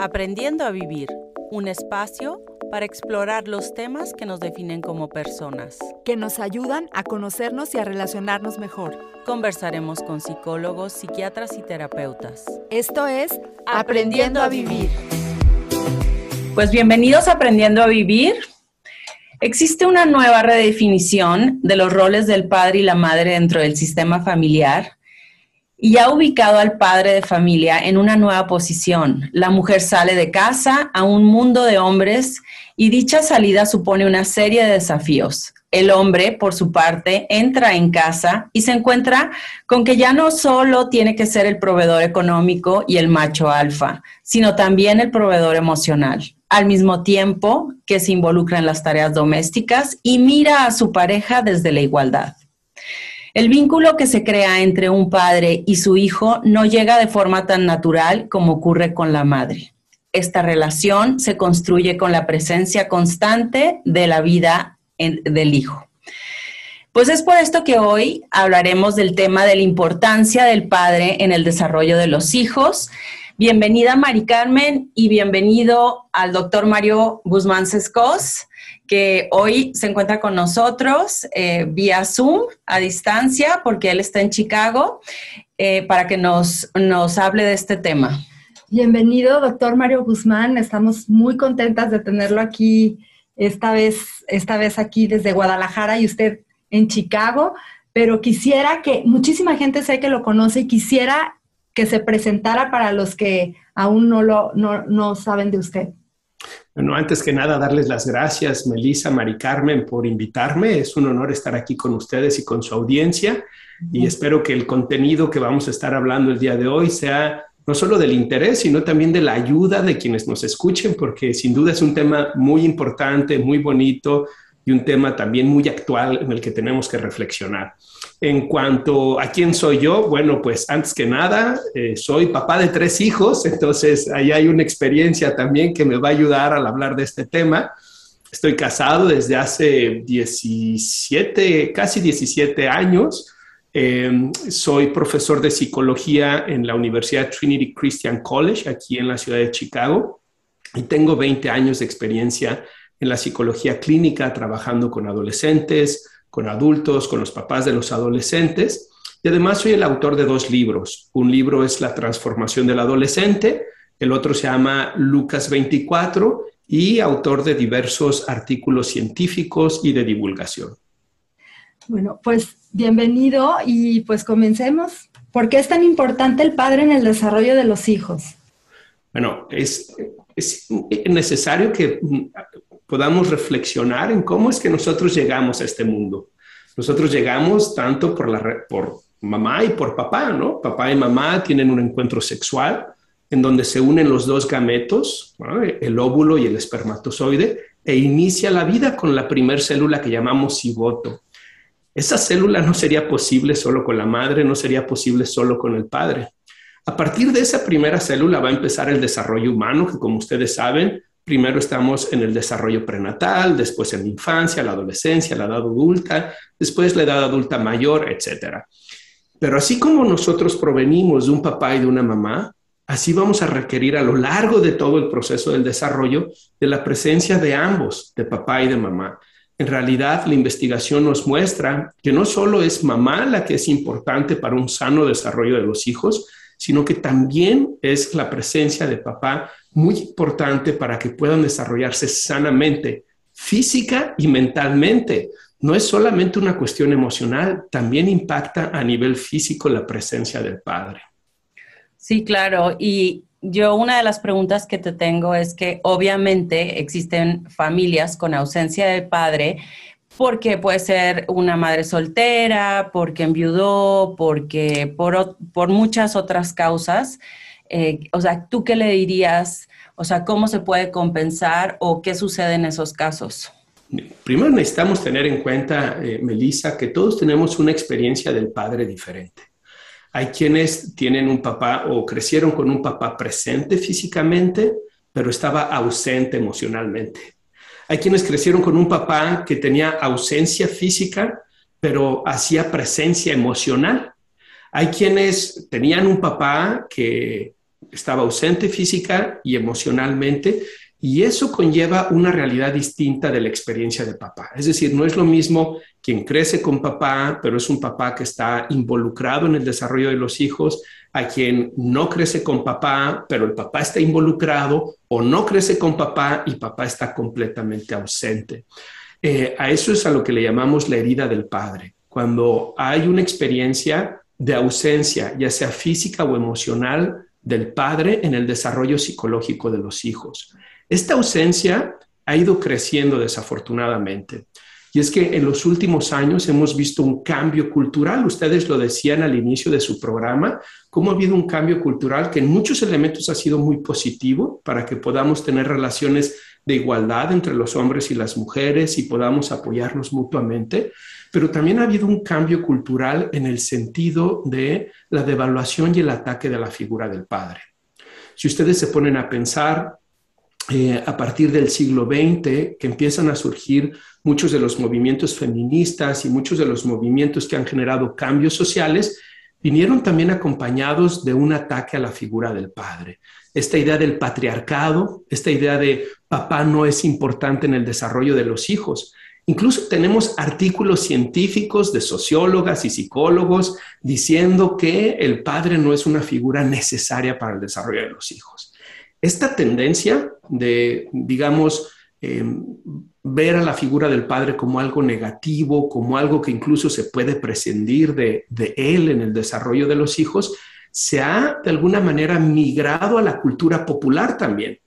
Aprendiendo a Vivir, un espacio para explorar los temas que nos definen como personas. Que nos ayudan a conocernos y a relacionarnos mejor. Conversaremos con psicólogos, psiquiatras y terapeutas. Esto es Aprendiendo a Vivir. Pues bienvenidos a Aprendiendo a Vivir. Existe una nueva redefinición de los roles del padre y la madre dentro del sistema familiar y ha ubicado al padre de familia en una nueva posición. La mujer sale de casa a un mundo de hombres y dicha salida supone una serie de desafíos. El hombre, por su parte, entra en casa y se encuentra con que ya no solo tiene que ser el proveedor económico y el macho alfa, sino también el proveedor emocional, al mismo tiempo que se involucra en las tareas domésticas y mira a su pareja desde la igualdad. El vínculo que se crea entre un padre y su hijo no llega de forma tan natural como ocurre con la madre. Esta relación se construye con la presencia constante de la vida del hijo. Pues es por esto que hoy hablaremos del tema de la importancia del padre en el desarrollo de los hijos. Bienvenida Mari Carmen y bienvenido al doctor Mario Guzmán Sescos que hoy se encuentra con nosotros eh, vía Zoom a distancia porque él está en Chicago eh, para que nos, nos hable de este tema. Bienvenido, doctor Mario Guzmán. Estamos muy contentas de tenerlo aquí esta vez, esta vez aquí desde Guadalajara y usted en Chicago, pero quisiera que muchísima gente sé que lo conoce y quisiera que se presentara para los que aún no lo no, no saben de usted. Bueno, antes que nada, darles las gracias, Melissa, Mari Carmen, por invitarme. Es un honor estar aquí con ustedes y con su audiencia. Y espero que el contenido que vamos a estar hablando el día de hoy sea no solo del interés, sino también de la ayuda de quienes nos escuchen, porque sin duda es un tema muy importante, muy bonito y un tema también muy actual en el que tenemos que reflexionar. En cuanto a quién soy yo, bueno, pues antes que nada, eh, soy papá de tres hijos, entonces ahí hay una experiencia también que me va a ayudar al hablar de este tema. Estoy casado desde hace 17, casi 17 años. Em, soy profesor de psicología en la Universidad Trinity Christian College, aquí en la ciudad de Chicago, y tengo 20 años de experiencia en la psicología clínica, trabajando con adolescentes, con adultos, con los papás de los adolescentes. Y además soy el autor de dos libros. Un libro es La transformación del adolescente, el otro se llama Lucas 24 y autor de diversos artículos científicos y de divulgación. Bueno, pues bienvenido y pues comencemos. ¿Por qué es tan importante el padre en el desarrollo de los hijos? Bueno, es, es necesario que podamos reflexionar en cómo es que nosotros llegamos a este mundo. Nosotros llegamos tanto por, mamá y por papá, ¿no? Papá y mamá tienen un encuentro sexual en donde se unen los dos gametos, el óvulo y el espermatozoide, e inicia la vida con la primer célula que llamamos cigoto. Esa célula no sería posible solo con la madre, no sería posible solo con el padre. A partir de esa primera célula va a empezar el desarrollo humano, que como ustedes saben, Primero estamos en el desarrollo prenatal, después en la infancia, la adolescencia, la edad adulta, después la edad adulta mayor, etc. Pero así como nosotros provenimos de un papá y de una mamá, así vamos a requerir a lo largo de todo el proceso del desarrollo de la presencia de ambos, de papá y de mamá. En realidad, la investigación nos muestra que no solo es mamá la que es importante para un sano desarrollo de los hijos, sino que también es la presencia de papá muy importante para que puedan desarrollarse sanamente, física y mentalmente. No es solamente una cuestión emocional, también impacta a nivel físico la presencia del padre. Sí, claro. Y yo una de las preguntas que te tengo es que obviamente existen familias con ausencia de padre porque puede ser una madre soltera, porque enviudó, porque por, por muchas otras causas. Eh, o sea, ¿tú qué le dirías? O sea, ¿cómo se puede compensar o qué sucede en esos casos? Primero necesitamos tener en cuenta, eh, Melissa, que todos tenemos una experiencia del padre diferente. Hay quienes tienen un papá o crecieron con un papá presente físicamente, pero estaba ausente emocionalmente. Hay quienes crecieron con un papá que tenía ausencia física, pero hacía presencia emocional. Hay quienes tenían un papá que estaba ausente física y emocionalmente y eso conlleva una realidad distinta de la experiencia de papá. Es decir, no es lo mismo quien crece con papá, pero es un papá que está involucrado en el desarrollo de los hijos, a quien no crece con papá, pero el papá está involucrado, o no crece con papá y papá está completamente ausente. Eh, a eso es a lo que le llamamos la herida del padre. Cuando hay una experiencia de ausencia, ya sea física o emocional, del padre en el desarrollo psicológico de los hijos. Esta ausencia ha ido creciendo desafortunadamente. Y es que en los últimos años hemos visto un cambio cultural. Ustedes lo decían al inicio de su programa, cómo ha habido un cambio cultural que en muchos elementos ha sido muy positivo para que podamos tener relaciones de igualdad entre los hombres y las mujeres y podamos apoyarnos mutuamente. Pero también ha habido un cambio cultural en el sentido de la devaluación y el ataque de la figura del padre. Si ustedes se ponen a pensar eh, a partir del siglo XX que empiezan a surgir muchos de los movimientos feministas y muchos de los movimientos que han generado cambios sociales, vinieron también acompañados de un ataque a la figura del padre. Esta idea del patriarcado, esta idea de papá no es importante en el desarrollo de los hijos. Incluso tenemos artículos científicos de sociólogas y psicólogos diciendo que el padre no es una figura necesaria para el desarrollo de los hijos. Esta tendencia de, digamos, eh, ver a la figura del padre como algo negativo, como algo que incluso se puede prescindir de, él en el desarrollo de los hijos, se ha de alguna manera migrado a la cultura popular también.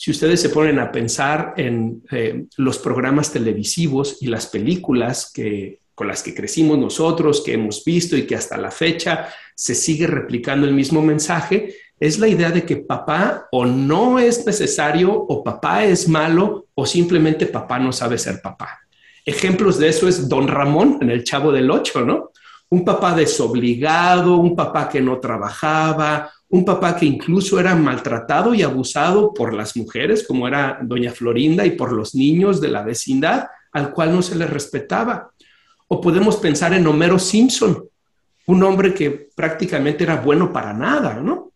Si ustedes se ponen a pensar en eh, los programas televisivos y las películas que, con las que crecimos nosotros, que hemos visto y que hasta la fecha se sigue replicando el mismo mensaje, es la idea de que papá o no es necesario o papá es malo o simplemente papá no sabe ser papá. Ejemplos de eso es Don Ramón en El Chavo del Ocho, ¿no? Un papá desobligado, un papá que no trabajaba, un papá que incluso era maltratado y abusado por las mujeres, como era Doña Florinda, y por los niños de la vecindad, al cual no se le respetaba. O podemos pensar en Homero Simpson, un hombre que prácticamente era bueno para nada, ¿no?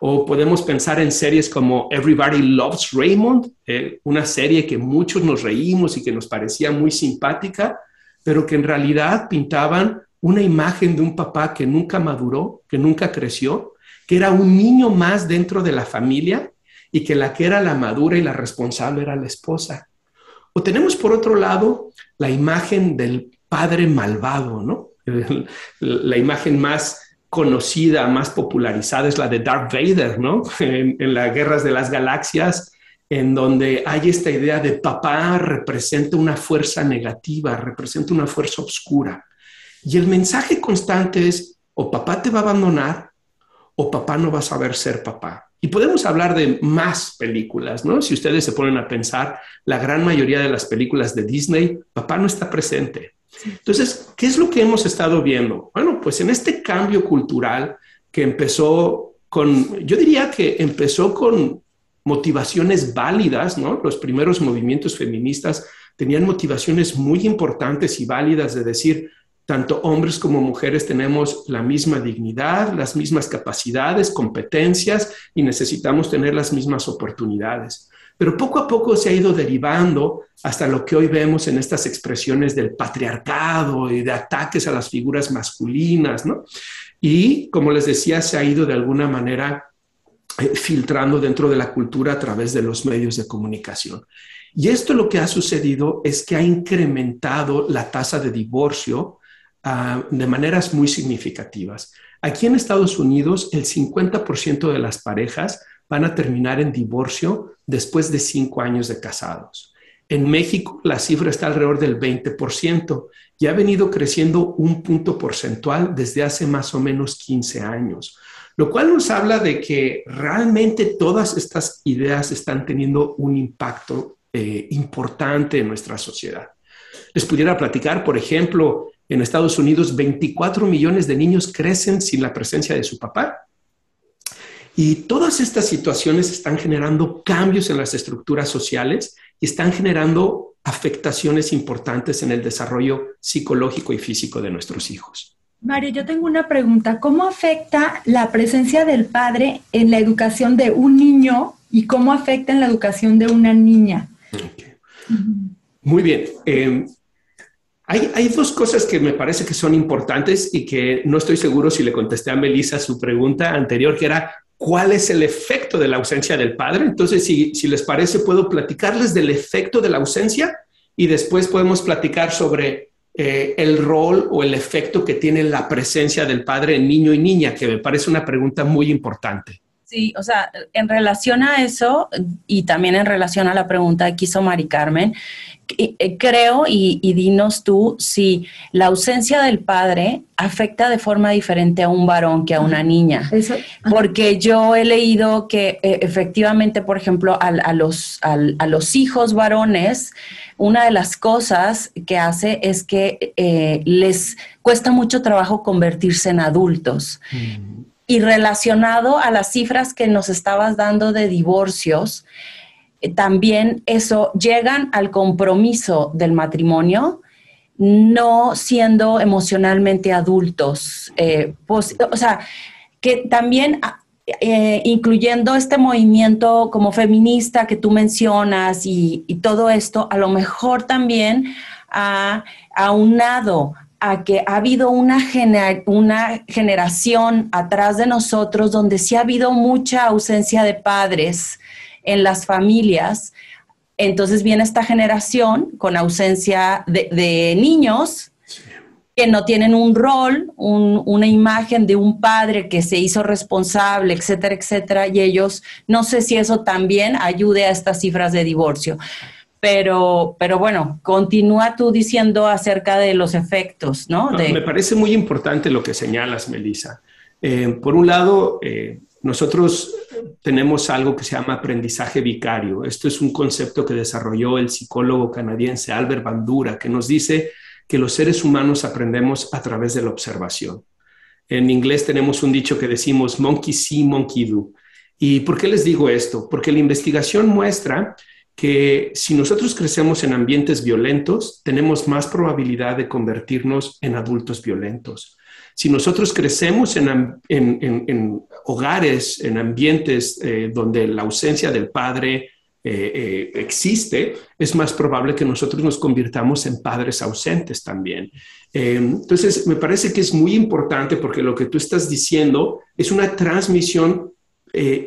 O podemos pensar en series como Everybody Loves Raymond, eh, una serie que muchos nos reímos y que nos parecía muy simpática, pero que en realidad pintaban una imagen de un papá que nunca maduró, que nunca creció, que era un niño más dentro de la familia y que la que era la madura y la responsable era la esposa. O tenemos por otro lado la imagen del padre malvado, ¿no? La imagen más conocida, más popularizada es la de Darth Vader, ¿no? En, las guerras de las galaxias, en donde hay esta idea de papá representa una fuerza negativa, representa una fuerza oscura. Y el mensaje constante es, o papá te va a abandonar, o papá no va a saber ser papá. Y podemos hablar de más películas, ¿no? Si ustedes se ponen a pensar, la gran mayoría de las películas de Disney, papá no está presente. Entonces, ¿qué es lo que hemos estado viendo? Bueno, pues en este cambio cultural que empezó con, yo diría que empezó con motivaciones válidas, ¿no? Los primeros movimientos feministas tenían motivaciones muy importantes y válidas de decir, tanto hombres como mujeres tenemos la misma dignidad, las mismas capacidades, competencias y necesitamos tener las mismas oportunidades. Pero poco a poco se ha ido derivando hasta lo que hoy vemos en estas expresiones del patriarcado y de ataques a las figuras masculinas, ¿no? Y como les decía, se ha ido de alguna manera eh, filtrando dentro de la cultura a través de los medios de comunicación. Y esto lo que ha sucedido es que ha incrementado la tasa de divorcio ah, de maneras muy significativas. Aquí en Estados Unidos, el 50% de las parejas van a terminar en divorcio después de cinco años de casados. En México la cifra está alrededor del 20% y ha venido creciendo un punto porcentual desde hace más o menos 15 años, lo cual nos habla de que realmente todas estas ideas están teniendo un impacto eh, importante en nuestra sociedad. Les pudiera platicar, por ejemplo, en Estados Unidos 24 millones de niños crecen sin la presencia de su papá y todas estas situaciones están generando cambios en las estructuras sociales y están generando afectaciones importantes en el desarrollo psicológico y físico de nuestros hijos. Mario, yo tengo una pregunta. ¿Cómo afecta la presencia del padre en la educación de un niño y cómo afecta en la educación de una niña? Muy bien. Eh, hay, dos cosas que me parece que son importantes y que no estoy seguro si le contesté a Melissa su pregunta anterior, que era cuál es el efecto de la ausencia del padre. Entonces, si, les parece, puedo platicarles del efecto de la ausencia y después podemos platicar sobre eh, el rol o el efecto que tiene la presencia del padre en niño y niña, que me parece una pregunta muy importante. Sí, o sea, en relación a eso y también en relación a la pregunta que hizo Mari Carmen, eh, creo, y, dinos tú, si la ausencia del padre afecta de forma diferente a un varón que a una niña. Porque yo he leído que eh, efectivamente, por ejemplo, a, los, a, los hijos varones, una de las cosas que hace es que eh, les cuesta mucho trabajo convertirse en adultos. Mm. Y relacionado a las cifras que nos estabas dando de divorcios, también eso llegan al compromiso del matrimonio no siendo emocionalmente adultos. Eh, pues, o sea, que también ah, eh, incluyendo este movimiento como feminista que tú mencionas y, todo esto, a lo mejor también ha aunado a que ha habido una, una generación atrás de nosotros donde sí ha habido mucha ausencia de padres en las familias. Entonces viene esta generación con ausencia de, niños que no tienen un rol, una imagen de un padre que se hizo responsable, etcétera, etcétera, y ellos, no sé si eso también ayude a estas cifras de divorcio. Pero, pero bueno, continúa tú diciendo acerca de los efectos, ¿no? Me parece muy importante lo que señalas, Melissa. Eh, por un lado, eh, nosotros tenemos algo que se llama aprendizaje vicario. Esto es un concepto que desarrolló el psicólogo canadiense Albert Bandura, que nos dice que los seres humanos aprendemos a través de la observación. En inglés tenemos un dicho que decimos monkey see, monkey do. ¿Y por qué les digo esto? Porque la investigación muestra que si nosotros crecemos en ambientes violentos, tenemos más probabilidad de convertirnos en adultos violentos. Si nosotros crecemos en, hogares, en ambientes eh, donde la ausencia del padre eh, eh, existe, es más probable que nosotros nos convirtamos en padres ausentes también. entonces, me parece que es muy importante porque lo que tú estás diciendo es una transmisión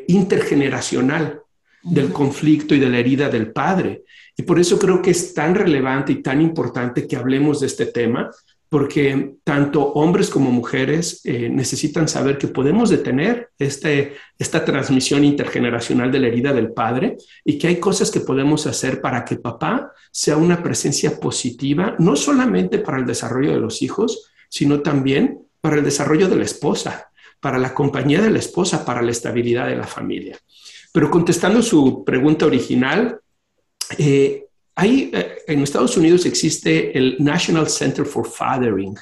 intergeneracional del conflicto y de la herida del padre. Y por eso creo que es tan relevante y tan importante que hablemos de este tema, porque tanto hombres como mujeres eh, necesitan saber que podemos detener este, esta transmisión intergeneracional de la herida del padre y que hay cosas que podemos hacer para que papá sea una presencia positiva, no solamente para el desarrollo de los hijos, sino también para el desarrollo de la esposa, para la compañía de la esposa, para la estabilidad de la familia. Pero contestando su pregunta original, eh, hay, eh, en Estados Unidos existe el National Center for Fathering.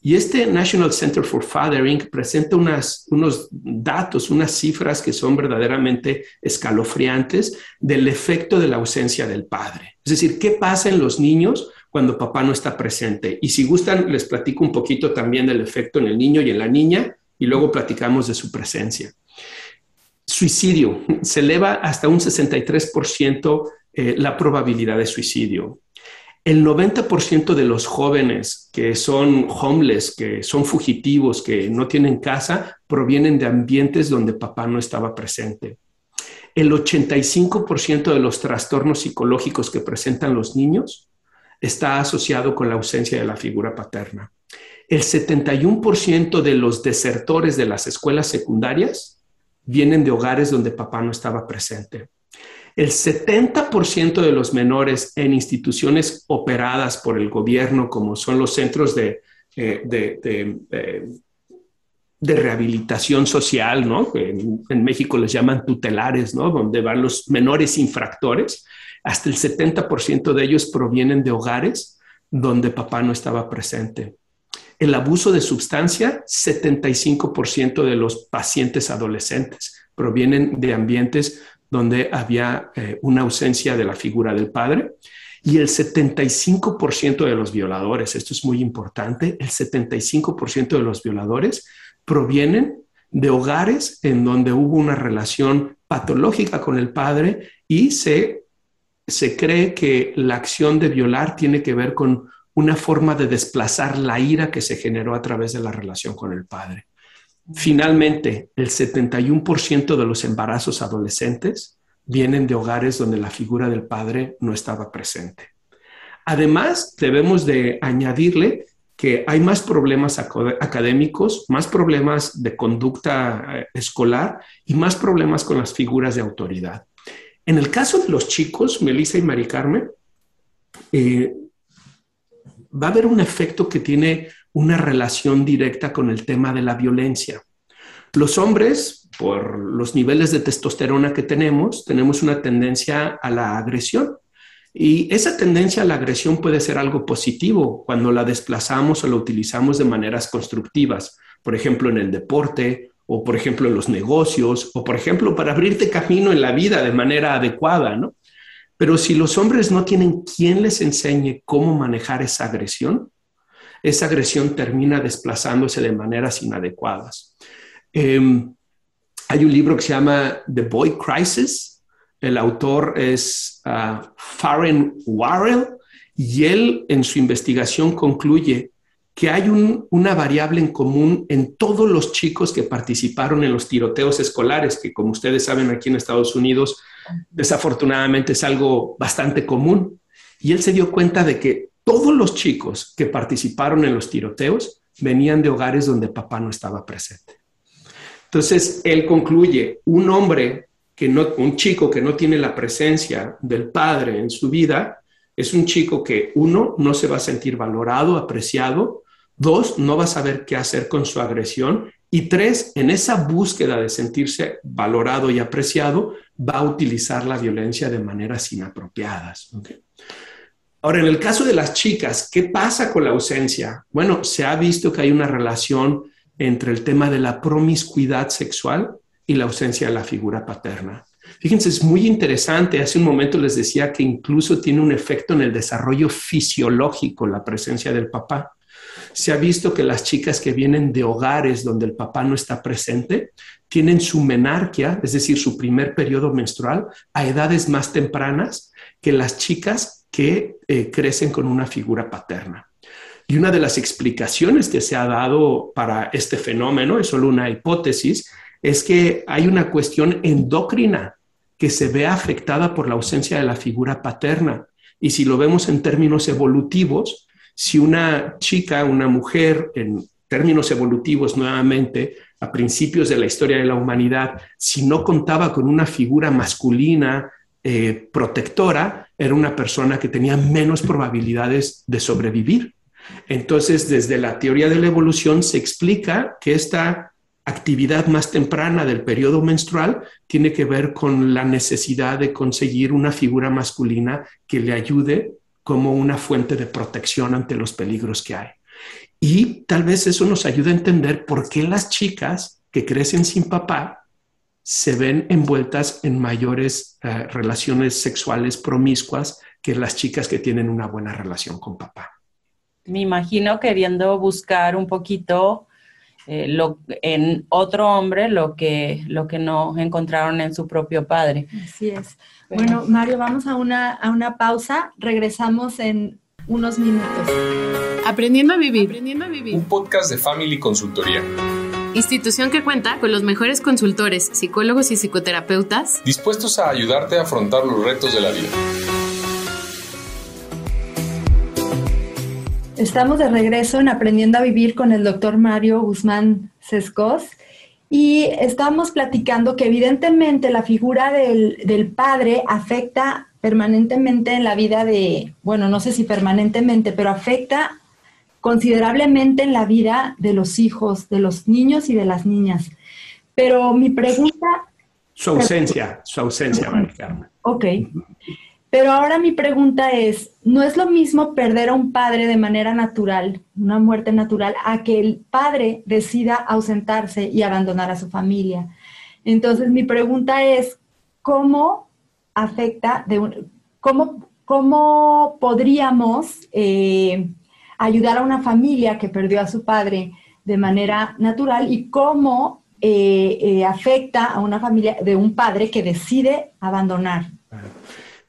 Y este National Center for Fathering presenta unas, unos datos, unas cifras que son verdaderamente escalofriantes del efecto de la ausencia del padre. Es decir, ¿qué pasa en los niños cuando papá no está presente? Y si gustan, les platico un poquito también del efecto en el niño y en la niña y luego platicamos de su presencia. Suicidio se eleva hasta un 63% eh, la probabilidad de suicidio. El 90% de los jóvenes que son homeless, que son fugitivos, que no tienen casa, provienen de ambientes donde papá no estaba presente. El 85% de los trastornos psicológicos que presentan los niños está asociado con la ausencia de la figura paterna. El 71% de los desertores de las escuelas secundarias vienen de hogares donde papá no estaba presente. El 70% de los menores en instituciones operadas por el gobierno, como son los centros de, eh, eh, de, rehabilitación social, ¿no? En, México les llaman tutelares, ¿no? Donde van los menores infractores. Hasta el 70% de ellos provienen de hogares donde papá no estaba presente. El abuso de sustancia, 75% de los pacientes adolescentes provienen de ambientes donde había eh, una ausencia de la figura del padre. Y el 75% de los violadores, esto es muy importante, el 75% de los violadores provienen de hogares en donde hubo una relación patológica con el padre y se, se cree que la acción de violar tiene que ver con una forma de desplazar la ira que se generó a través de la relación con el padre. Finalmente, el 71% de los embarazos adolescentes vienen de hogares donde la figura del padre no estaba presente. Además, debemos de añadirle que hay más problemas académicos, más problemas de conducta eh, escolar y más problemas con las figuras de autoridad. En el caso de los chicos, Melissa y Mari Carmen, eh, va a haber un efecto que tiene una relación directa con el tema de la violencia. Los hombres, por los niveles de testosterona que tenemos, tenemos una tendencia a la agresión. Y esa tendencia a la agresión puede ser algo positivo cuando la desplazamos o la utilizamos de maneras constructivas, por ejemplo, en el deporte o por ejemplo en los negocios o por ejemplo para abrirte camino en la vida de manera adecuada, ¿no? Pero si los hombres no tienen quien les enseñe cómo manejar esa agresión, esa agresión termina desplazándose de maneras inadecuadas. Em, hay un libro que se llama The Boy Crisis. El autor es uh, Farren Warrell y él en su investigación concluye que hay una variable en común en todos los chicos que participaron en los tiroteos escolares, que como ustedes saben aquí en Estados Unidos desafortunadamente es algo bastante común. Y él se dio cuenta de que todos los chicos que participaron en los tiroteos venían de hogares donde papá no estaba presente. Entonces, él concluye, un hombre que no, un chico que no tiene la presencia del padre en su vida, es un chico que, uno, no se va a sentir valorado, apreciado, dos, no va a saber qué hacer con su agresión, y tres, en esa búsqueda de sentirse valorado y apreciado, va a utilizar la violencia de maneras inapropiadas. Ahora, en el caso de las chicas, ¿qué pasa con la ausencia? Bueno, se ha visto que hay una relación entre el tema de la promiscuidad sexual y la ausencia de la figura paterna. Fíjense, es muy interesante. Hace un momento les decía que incluso tiene un efecto en el desarrollo fisiológico la presencia del papá. Se ha visto que las chicas que vienen de hogares donde el papá no está presente tienen su menarquia, es decir, su primer periodo menstrual, a edades más tempranas que las chicas que eh, crecen con una figura paterna. Y una de las explicaciones que se ha dado para este fenómeno, es solo una hipótesis, es que hay una cuestión endocrina que se ve afectada por la ausencia de la figura paterna. Y si lo vemos en términos evolutivos, si una chica, una mujer, en términos evolutivos nuevamente, a principios de la historia de la humanidad, si no contaba con una figura masculina eh, protectora, era una persona que tenía menos probabilidades de sobrevivir. Entonces, desde la teoría de la evolución se explica que esta actividad más temprana del periodo menstrual tiene que ver con la necesidad de conseguir una figura masculina que le ayude como una fuente de protección ante los peligros que hay. Y tal vez eso nos ayude a entender por qué las chicas que crecen sin papá se ven envueltas en mayores eh, relaciones sexuales promiscuas que las chicas que tienen una buena relación con papá me imagino queriendo buscar un poquito eh, lo, en otro hombre lo que, lo que no encontraron en su propio padre. Así es. Bueno, Mario, vamos a una, a una pausa. Regresamos en unos minutos. Aprendiendo a vivir. Aprendiendo a vivir. Un podcast de Family Consultoría. Institución que cuenta con los mejores consultores, psicólogos y psicoterapeutas dispuestos a ayudarte a afrontar los retos de la vida. Estamos de regreso en Aprendiendo a Vivir con el doctor Mario Guzmán Sescos y estamos platicando que evidentemente la figura del, del, padre afecta permanentemente en la vida de, bueno, no sé si permanentemente, pero afecta considerablemente en la vida de los hijos, de los niños y de las niñas. Pero mi pregunta... Su ausencia, su ausencia, María Ok. Pero ahora mi pregunta es, ¿no es lo mismo perder a un padre de manera natural, una muerte natural, a que el padre decida ausentarse y abandonar a su familia? Entonces mi pregunta es, ¿cómo afecta, de cómo cómo podríamos eh, ayudar a una familia que perdió a su padre de manera natural y cómo eh, eh, afecta a una familia de un padre que decide abandonar.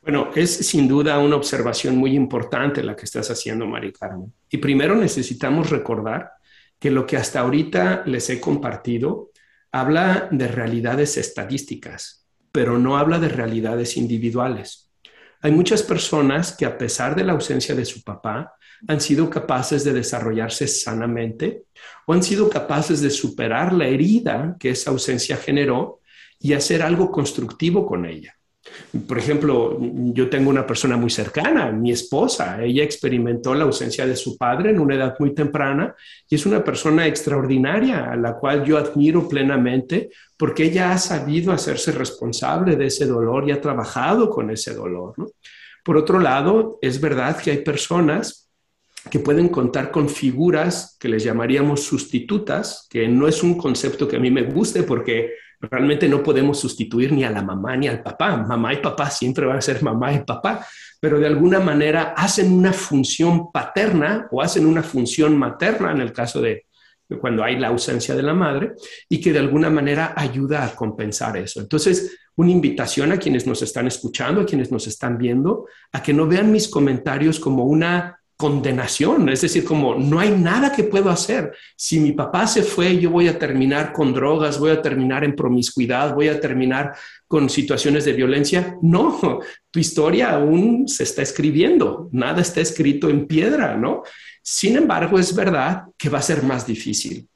Bueno, es sin duda una observación muy importante la que estás haciendo, Mari Carmen. Y primero necesitamos recordar que lo que hasta ahorita les he compartido habla de realidades estadísticas, pero no habla de realidades individuales. Hay muchas personas que a pesar de la ausencia de su papá, han sido capaces de desarrollarse sanamente o han sido capaces de superar la herida que esa ausencia generó y hacer algo constructivo con ella. Por ejemplo, yo tengo una persona muy cercana, mi esposa, ella experimentó la ausencia de su padre en una edad muy temprana y es una persona extraordinaria a la cual yo admiro plenamente porque ella ha sabido hacerse responsable de ese dolor y ha trabajado con ese dolor. Por otro lado, es verdad que hay personas que pueden contar con figuras que les llamaríamos sustitutas, que no es un concepto que a mí me guste porque realmente no podemos sustituir ni a la mamá ni al papá. Mamá y papá siempre van a ser mamá y papá, pero de alguna manera hacen una función paterna o hacen una función materna en el caso de cuando hay la ausencia de la madre y que de alguna manera ayuda a compensar eso. Entonces, una invitación a quienes nos están escuchando, a quienes nos están viendo, a que no vean mis comentarios como una condenación, es decir, como no hay nada que puedo hacer. Si mi papá se fue, yo voy a terminar con drogas, voy a terminar en promiscuidad, voy a terminar con situaciones de violencia. No, tu historia aún se está escribiendo, nada está escrito en piedra, ¿no? Sin embargo, es verdad que va a ser más difícil.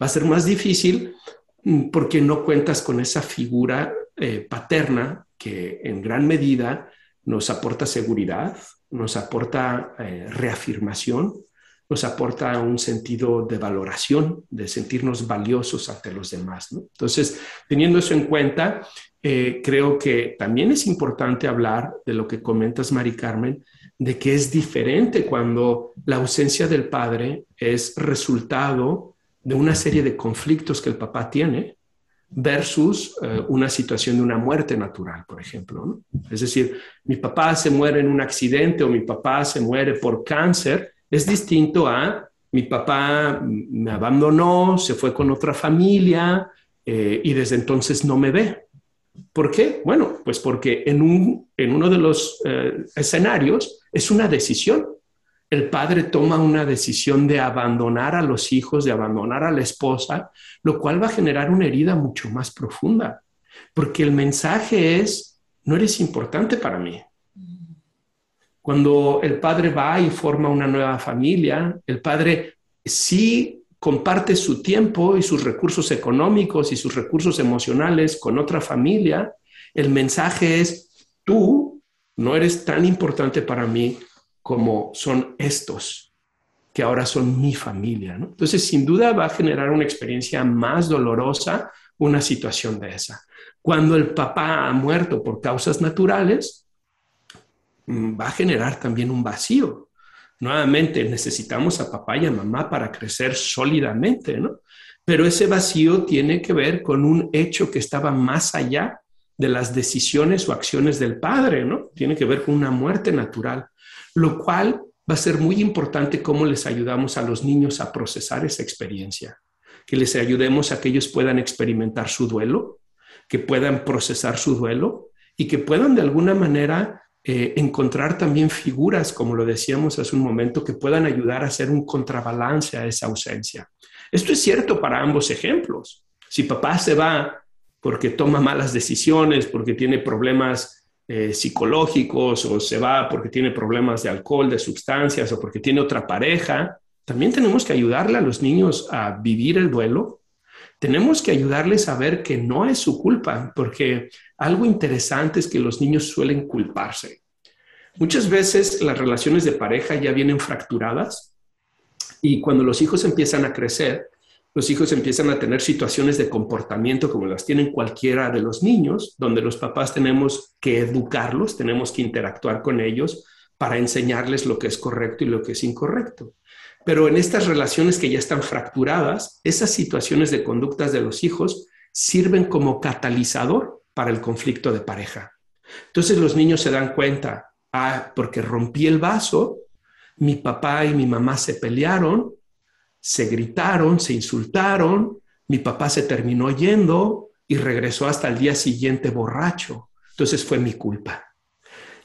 Va a ser más difícil mm, porque no cuentas con esa figura eh, paterna que en gran medida nos aporta seguridad, nos aporta eh, reafirmación, nos aporta un sentido de valoración, de sentirnos valiosos ante los demás. Entonces, teniendo eso en cuenta, eh, creo que también es importante hablar de lo que comentas, Mari Carmen, de que es diferente cuando la ausencia del padre es resultado de una serie de conflictos que el papá tiene versus eh, una situación de una muerte natural, por ejemplo. Es decir, mi papá se muere en un accidente o mi papá se muere por cáncer, es distinto a mi papá me abandonó, se fue con otra familia eh, y desde entonces no me ve. ¿Por qué? Bueno, pues porque en, un, en uno de los eh, escenarios es una decisión el padre toma una decisión de abandonar a los hijos, de abandonar a la esposa, lo cual va a generar una herida mucho más profunda, porque el mensaje es, no eres importante para mí. Cuando el padre va y forma una nueva familia, el padre sí comparte su tiempo y sus recursos económicos y sus recursos emocionales con otra familia, el mensaje es, tú no eres tan importante para mí como son estos, que ahora son mi familia. Entonces, sin duda va a generar una experiencia más dolorosa una situación de esa. Cuando el papá ha muerto por causas naturales, mm, va a generar también un vacío. Nuevamente, necesitamos a papá y a mamá para crecer sólidamente, ¿no? Pero ese vacío tiene que ver con un hecho que estaba más allá de las decisiones o acciones del padre, ¿no? Tiene que ver con una muerte natural lo cual va a ser muy importante cómo les ayudamos a los niños a procesar esa experiencia, que les ayudemos a que ellos puedan experimentar su duelo, que puedan procesar su duelo y que puedan de alguna manera eh, encontrar también figuras, como lo decíamos hace un momento, que puedan ayudar a hacer un contrabalance a esa ausencia. Esto es cierto para ambos ejemplos. Si papá se va porque toma malas decisiones, porque tiene problemas eh, psicológicos o se va porque tiene problemas de alcohol, de sustancias o porque tiene otra pareja, también tenemos que ayudarle a los niños a vivir el duelo. Tenemos que ayudarles a ver que no es su culpa, porque algo interesante es que los niños suelen culparse. Muchas veces las relaciones de pareja ya vienen fracturadas y cuando los hijos empiezan a crecer, los hijos empiezan a tener situaciones de comportamiento como las tienen cualquiera de los niños, donde los papás tenemos que educarlos, tenemos que interactuar con ellos para enseñarles lo que es correcto y lo que es incorrecto. Pero en estas relaciones que ya están fracturadas, esas situaciones de conductas de los hijos sirven como catalizador para el conflicto de pareja. Entonces los niños se dan cuenta, Ah, porque rompí el vaso, mi papá y mi mamá se pelearon, se gritaron, se insultaron, mi papá se terminó yendo y regresó hasta el día siguiente borracho. Entonces fue mi culpa.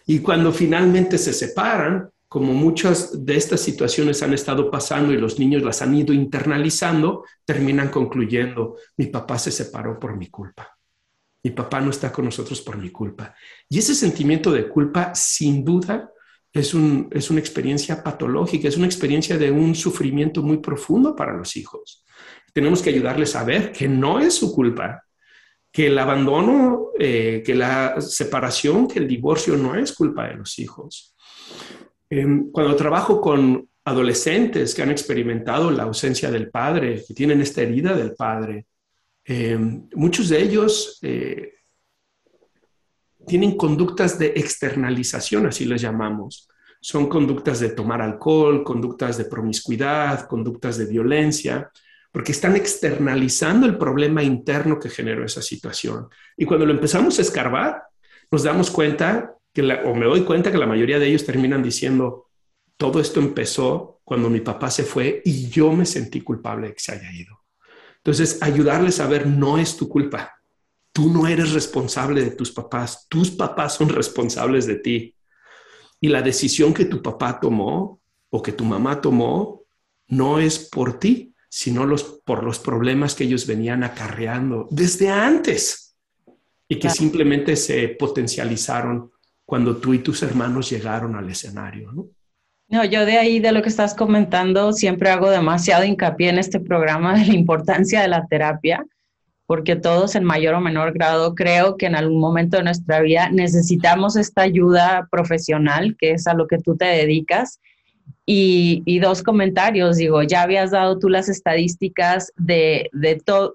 Y cuando finalmente se separan, como muchas de estas situaciones han estado pasando y los niños las han ido internalizando, terminan concluyendo, mi papá se separó por mi culpa. Mi papá no está con nosotros por mi culpa. Y ese sentimiento de culpa, sin duda, es, es una experiencia patológica, es una experiencia de un sufrimiento muy profundo para los hijos. Tenemos que ayudarles a ver que no es su culpa, que el abandono, eh, que la separación, que el divorcio no es culpa de los hijos. Em, cuando trabajo con adolescentes que han experimentado la ausencia del padre, que tienen esta herida del padre, em, muchos de ellos eh, tienen conductas de externalización, así les llamamos. Son conductas de tomar alcohol, conductas de promiscuidad, conductas de violencia, porque están externalizando el problema interno que generó esa situación. Y cuando lo empezamos a escarbar, nos damos cuenta, que o me doy cuenta que la mayoría de ellos terminan diciendo, todo esto empezó cuando mi papá se fue y yo me sentí culpable de que se haya ido. Entonces, ayudarles a ver, no es tu culpa. Tú no eres responsable de tus papás, tus papás son responsables de ti. Y la decisión que tu papá tomó o que tu mamá tomó no es por ti, sino los, por los problemas que ellos venían acarreando desde antes y que simplemente se potencializaron cuando tú y tus hermanos llegaron al escenario, ¿no? No, yo de ahí, de lo que estás comentando, siempre hago demasiado hincapié en este programa de la importancia de la terapia, porque todos en mayor o menor grado creo que en algún momento de nuestra vida necesitamos esta ayuda profesional, que es a lo que tú te dedicas, y, dos comentarios, digo, ya habías dado tú las estadísticas de, de todo,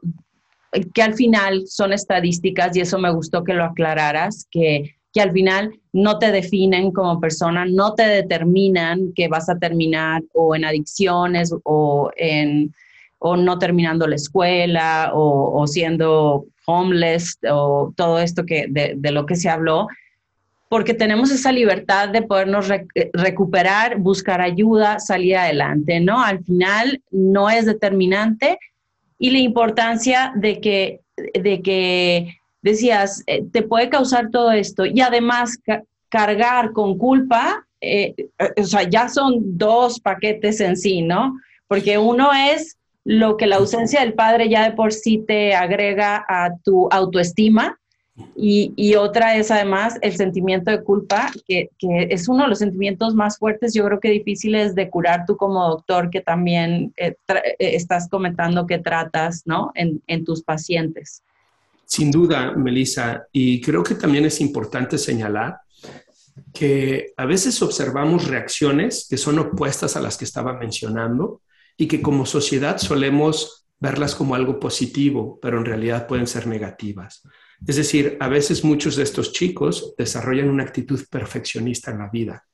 que al final son estadísticas y eso me gustó que lo aclararas, que, que al final no te definen como persona, no te determinan que vas a terminar o en adicciones o en o no terminando la escuela o, o siendo homeless o todo esto que de, de, lo que se habló, porque tenemos esa libertad de podernos recuperar, buscar ayuda, salir adelante, ¿no? Al final no es determinante y la importancia de que, de que decías, eh, te puede causar todo esto y además cargar con culpa, eh, o sea, ya son dos paquetes en sí, ¿no? Porque uno es lo que la ausencia del padre ya de por sí te agrega a tu autoestima, y, otra es además el sentimiento de culpa, que, es uno de los sentimientos más fuertes, yo creo que difíciles de curar tú como doctor, que también eh, eh, estás comentando que tratas, ¿no? En, en tus pacientes. Sin duda, Melissa, y creo que también es importante señalar que a veces observamos reacciones que son opuestas a las que estaba mencionando y que como sociedad solemos verlas como algo positivo, pero en realidad pueden ser negativas. Es decir, a veces muchos de estos chicos desarrollan una actitud perfeccionista en la vida.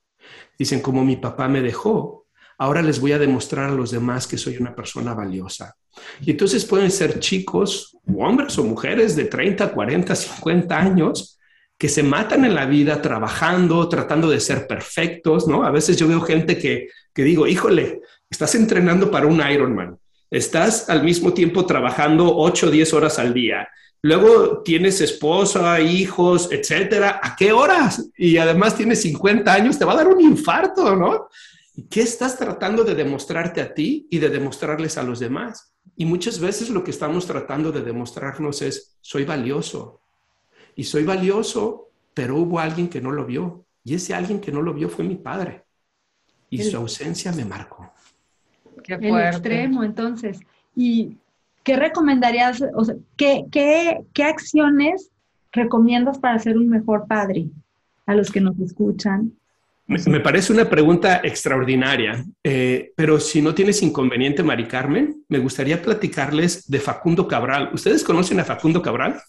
Dicen, como mi papá me dejó, ahora les voy a demostrar a los demás que soy una persona valiosa. Y entonces pueden ser chicos, hombres o mujeres de 30, 40, 50 años que se matan en la vida trabajando, tratando de ser perfectos, ¿no? A veces yo veo gente que, que digo, híjole, estás entrenando para un Ironman, estás al mismo tiempo trabajando 8 o 10 horas al día, Luego tienes esposa, hijos, etcétera. ¿A qué horas? Y además tienes 50 años, te va a dar un infarto, ¿no? ¿Qué estás tratando de demostrarte a ti y de demostrarles a los demás? Y muchas veces lo que estamos tratando de demostrarnos es, soy valioso. Y soy valioso, pero hubo alguien que no lo vio. Y ese alguien que no lo vio fue mi padre. Y su ausencia me marcó. Qué El extremo, entonces. Y ¿qué recomendarías, o sea, qué, qué, acciones recomiendas para ser un mejor padre a los que nos escuchan? Me, parece una pregunta extraordinaria, eh, pero si no tienes inconveniente, Mari Carmen, me gustaría platicarles de Facundo Cabral. ¿Ustedes conocen a Facundo Cabral?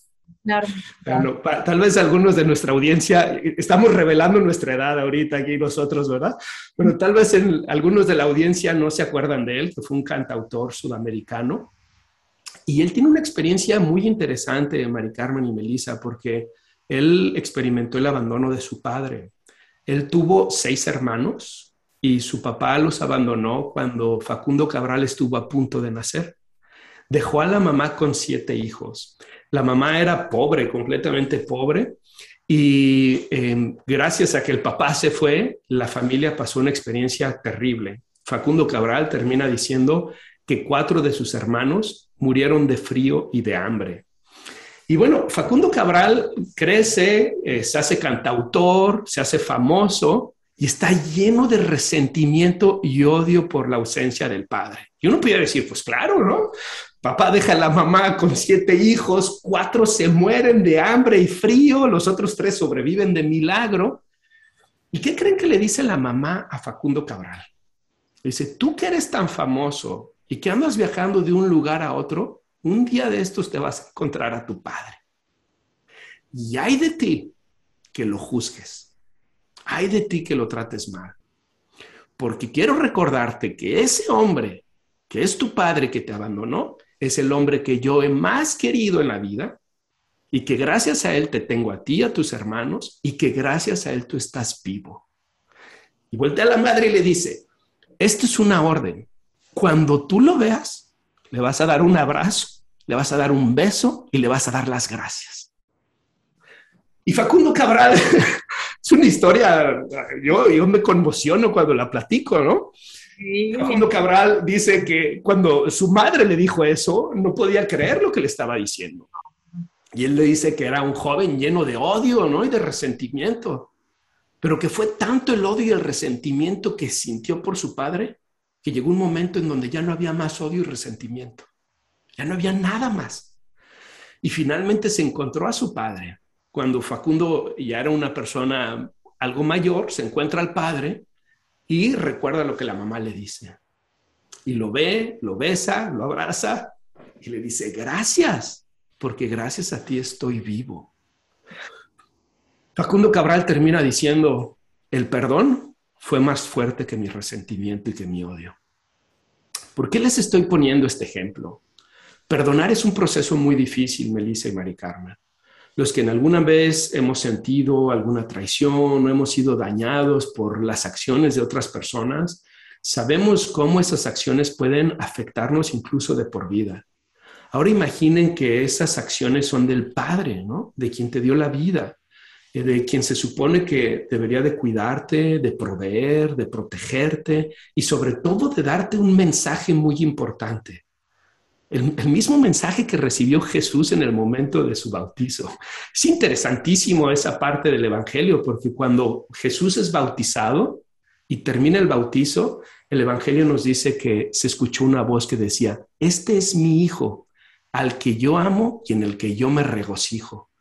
Claro. tal vez algunos de nuestra audiencia, estamos revelando nuestra edad ahorita aquí nosotros, ¿verdad? Pero tal vez algunos de la audiencia no se acuerdan de él, que fue un cantautor sudamericano y él tiene una experiencia muy interesante, Mari Carmen y Melissa, porque él experimentó el abandono de su padre. Él tuvo seis hermanos y su papá los abandonó cuando Facundo Cabral estuvo a punto de nacer. Dejó a la mamá con siete hijos. La mamá era pobre, completamente pobre, y em, gracias a que el papá se fue, la familia pasó una experiencia terrible. Facundo Cabral termina diciendo que cuatro de sus hermanos murieron de frío y de hambre. Y bueno, Facundo Cabral crece, eh, se hace cantautor, se hace famoso y está lleno de resentimiento y odio por la ausencia del padre. Y uno puede decir, pues claro, ¿no? Papá deja a la mamá con siete hijos, cuatro se mueren de hambre y frío, los otros tres sobreviven de milagro. ¿Y qué creen que le dice la mamá a Facundo Cabral? dice, tú que eres tan famoso y que andas viajando de un lugar a otro, un día de estos te vas a encontrar a tu padre. Y hay de ti que lo juzgues. Hay de ti que lo trates mal. Porque quiero recordarte que ese hombre, que es tu padre que te abandonó, es el hombre que yo he más querido en la vida y que gracias a él te tengo a ti, a tus hermanos, y que gracias a él tú estás vivo. Y voltea a la madre y le dice, esto es una orden. Cuando tú lo veas, le vas a dar un abrazo le vas a dar un beso y le vas a dar las gracias. Y Facundo Cabral, es una historia, yo, yo me conmociono cuando la platico, ¿no? Facundo Cabral dice que cuando su madre le dijo eso, no podía creer lo que le estaba diciendo. Y él le dice que era un joven lleno de odio, ¿no? Y de resentimiento. Pero que fue tanto el odio y el resentimiento que sintió por su padre, que llegó un momento en donde ya no había más odio y resentimiento. Ya no había nada más. Y finalmente se encontró a su padre. Cuando Facundo ya era una persona algo mayor, se encuentra al padre y recuerda lo que la mamá le dice. Y lo ve, lo besa, lo abraza y le dice, gracias, porque gracias a ti estoy vivo. Facundo Cabral termina diciendo, el perdón fue más fuerte que mi resentimiento y que mi odio. ¿Por qué les estoy poniendo este ejemplo? Perdonar es un proceso muy difícil, Melissa y Mari Carmen. Los que en alguna vez hemos sentido alguna traición o hemos sido dañados por las acciones de otras personas, sabemos cómo esas acciones pueden afectarnos incluso de por vida. Ahora imaginen que esas acciones son del Padre, ¿no? De quien te dio la vida, eh, de quien se supone que debería de cuidarte, de proveer, de protegerte y sobre todo de darte un mensaje muy importante el, mismo mensaje que recibió Jesús en el momento de su bautizo. Es interesantísimo esa parte del Evangelio, porque cuando Jesús es bautizado y termina el bautizo, el Evangelio nos dice que se escuchó una voz que decía, este es mi Hijo, al que yo amo y en el que yo me regocijo.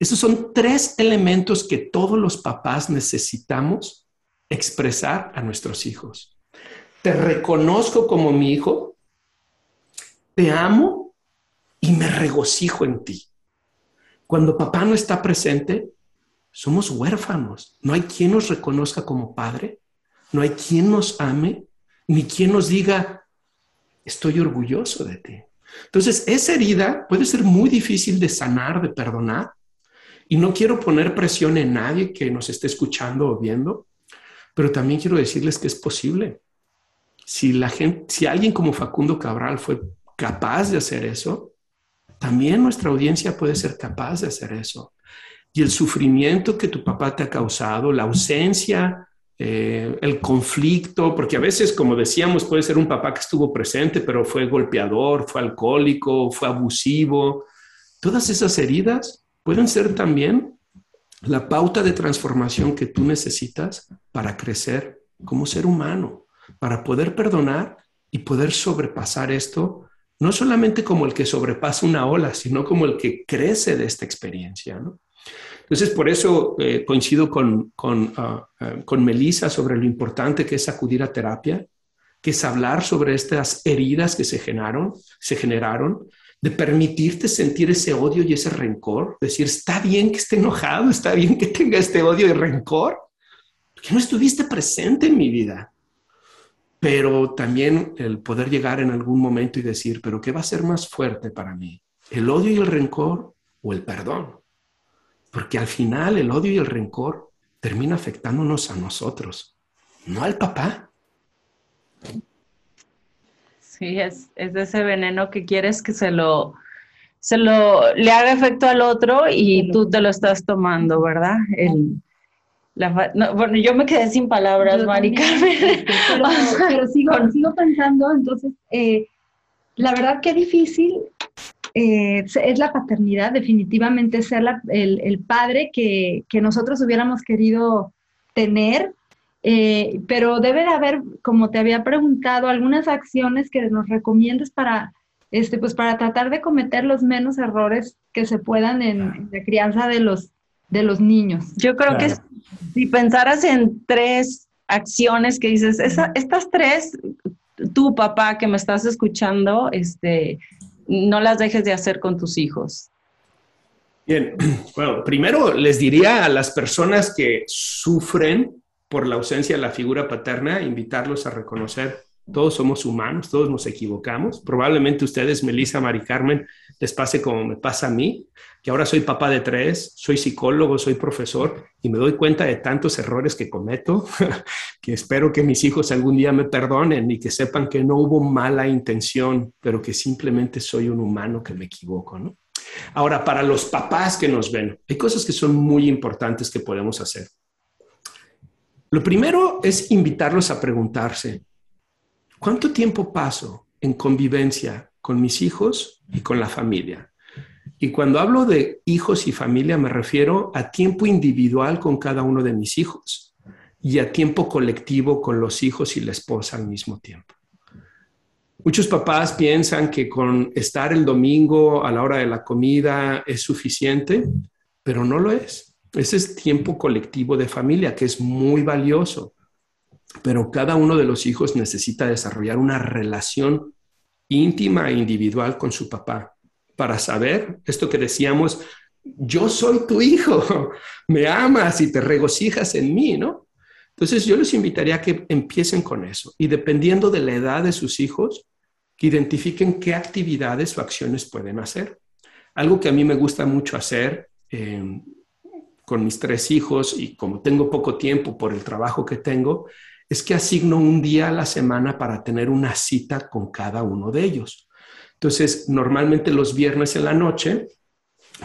Esos son tres elementos que todos los papás necesitamos expresar a nuestros hijos. Te reconozco como mi hijo te amo y me regocijo en ti. Cuando papá no está presente, somos huérfanos. No hay quien nos reconozca como padre, no hay quien nos ame, ni quien nos diga, estoy orgulloso de ti. Entonces, esa herida puede ser muy difícil de sanar, de perdonar. Y no quiero poner presión en nadie que nos esté escuchando o viendo, pero también quiero decirles que es posible. Si la gente, si alguien como Facundo Cabral fue capaz de hacer eso, también nuestra audiencia puede ser capaz de hacer eso. Y el sufrimiento que tu papá te ha causado, la ausencia, eh, el conflicto, porque a veces, como decíamos, puede ser un papá que estuvo presente, pero fue golpeador, fue alcohólico, fue abusivo. Todas esas heridas pueden ser también la pauta de transformación que tú necesitas para crecer como ser humano, para poder perdonar y poder sobrepasar esto no solamente como el que sobrepasa una ola, sino como el que crece de esta experiencia. Entonces, por eso eh, coincido con, con, ah, ah, con Melissa sobre lo importante que es acudir a terapia, que es hablar sobre estas heridas que se generaron, se generaron, de permitirte sentir ese odio y ese rencor, decir, está bien que esté enojado, está bien que tenga este odio y rencor, porque no estuviste presente en mi vida pero también el poder llegar en algún momento y decir, pero ¿qué va a ser más fuerte para mí? ¿El odio y el rencor o el perdón? Porque al final el odio y el rencor termina afectándonos a nosotros, no al papá. Sí, es, es ese veneno que quieres que se lo, se lo le haga efecto al otro y tú te lo estás tomando, ¿verdad? El, bueno, yo me quedé sin palabras, Mari Carmen. Pero, sigo, sigo, pensando, entonces, eh, la verdad que difícil eh, es la paternidad, definitivamente ser el, padre que, nosotros hubiéramos querido tener, eh, pero debe de haber, como te había preguntado, algunas acciones que nos recomiendes para, este, pues para tratar de cometer los menos errores que se puedan en, la crianza de los, de los niños. Yo creo que si pensaras en tres acciones que dices, estas tres, tu papá que me estás escuchando, este, no las dejes de hacer con tus hijos. Bien, bueno, primero les diría a las personas que sufren por la ausencia de la figura paterna, invitarlos a reconocer todos somos humanos, todos nos equivocamos. Probablemente ustedes, Melissa, Mari Carmen, les pase como me pasa a mí, que ahora soy papá de tres, soy psicólogo, soy profesor y me doy cuenta de tantos errores que cometo, que espero que mis hijos algún día me perdonen y que sepan que no hubo mala intención, pero que simplemente soy un humano que me equivoco, ¿no? Ahora, para los papás que nos ven, hay cosas que son muy importantes que podemos hacer. Lo primero es invitarlos a preguntarse, ¿Cuánto tiempo paso en convivencia con mis hijos y con la familia? Y cuando hablo de hijos y familia me refiero a tiempo individual con cada uno de mis hijos y a tiempo colectivo con los hijos y la esposa al mismo tiempo. Muchos papás piensan que con estar el domingo a la hora de la comida es suficiente, pero no lo es. Ese es tiempo colectivo de familia que es muy valioso pero cada uno de los hijos necesita desarrollar una relación íntima e individual con su papá para saber esto que decíamos, yo soy tu hijo, me amas y te regocijas en mí, ¿no? Entonces yo les invitaría a que empiecen con eso y dependiendo de la edad de sus hijos, que identifiquen qué actividades o acciones pueden hacer. Algo que a mí me gusta mucho hacer eh, con mis tres hijos y como tengo poco tiempo por el trabajo que tengo, es que asigno un día a la semana para tener una cita con cada uno de ellos. Entonces, normalmente los viernes en la noche